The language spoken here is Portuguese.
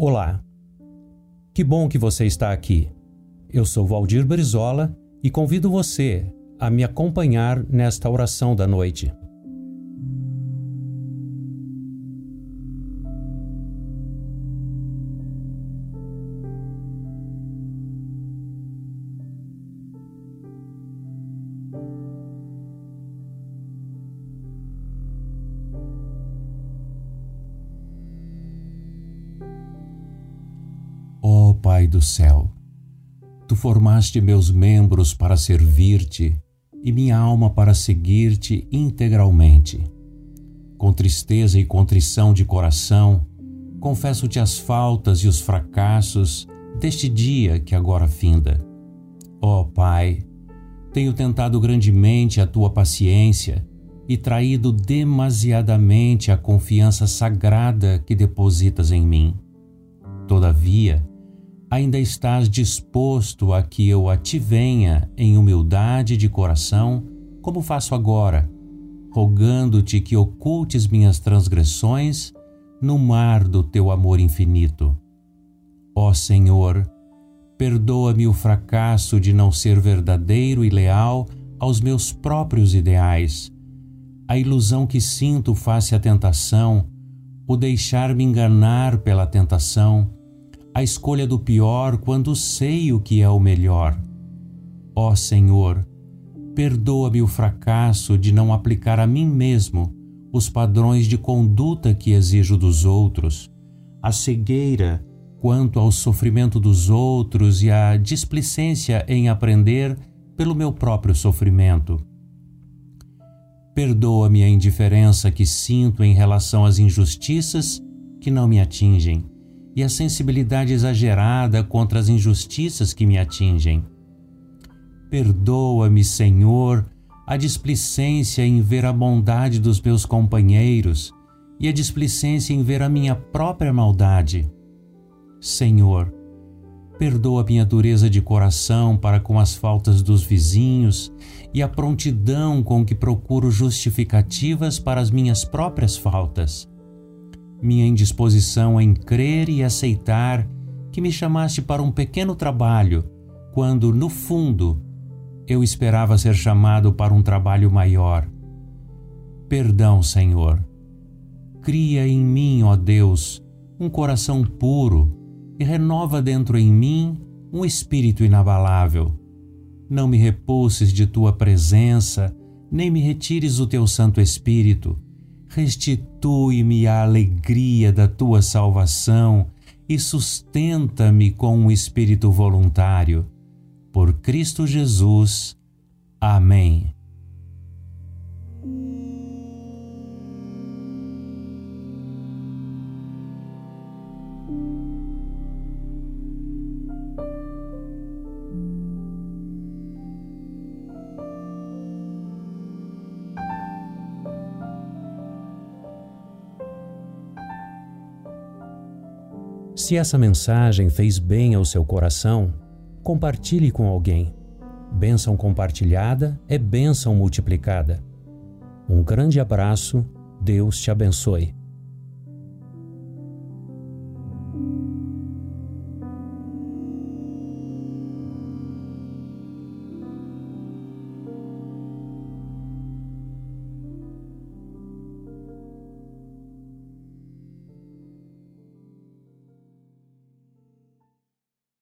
Olá. Que bom que você está aqui. Eu sou Valdir Brizola e convido você a me acompanhar nesta oração da noite. Pai do céu, tu formaste meus membros para servir-te e minha alma para seguir-te integralmente. Com tristeza e contrição de coração, confesso-te as faltas e os fracassos deste dia que agora finda. Ó Pai, tenho tentado grandemente a tua paciência e traído demasiadamente a confiança sagrada que depositas em mim. Todavia, ainda estás disposto a que eu a ti venha em humildade de coração, como faço agora, rogando-te que ocultes minhas transgressões no mar do teu amor infinito. Ó Senhor, perdoa-me o fracasso de não ser verdadeiro e leal aos meus próprios ideais, a ilusão que sinto face à tentação, o deixar-me enganar pela tentação, a escolha do pior quando sei o que é o melhor. Ó Senhor, perdoa-me o fracasso de não aplicar a mim mesmo os padrões de conduta que exijo dos outros, a cegueira quanto ao sofrimento dos outros e a displicência em aprender pelo meu próprio sofrimento. Perdoa-me a indiferença que sinto em relação às injustiças que não me atingem e a sensibilidade exagerada contra as injustiças que me atingem. Perdoa-me, Senhor, a displicência em ver a bondade dos meus companheiros e a displicência em ver a minha própria maldade. Senhor, perdoa minha dureza de coração para com as faltas dos vizinhos e a prontidão com que procuro justificativas para as minhas próprias faltas minha indisposição em crer e aceitar que me chamaste para um pequeno trabalho, quando, no fundo, eu esperava ser chamado para um trabalho maior. Perdão, Senhor. Cria em mim, ó Deus, um coração puro e renova dentro em mim um espírito inabalável. Não me repulses de tua presença, nem me retires o teu Santo Espírito restitui-me a alegria da tua salvação e sustenta-me com um espírito voluntário. Por Cristo Jesus. Amém. Se essa mensagem fez bem ao seu coração, compartilhe com alguém. Bênção compartilhada é bênção multiplicada. Um grande abraço, Deus te abençoe.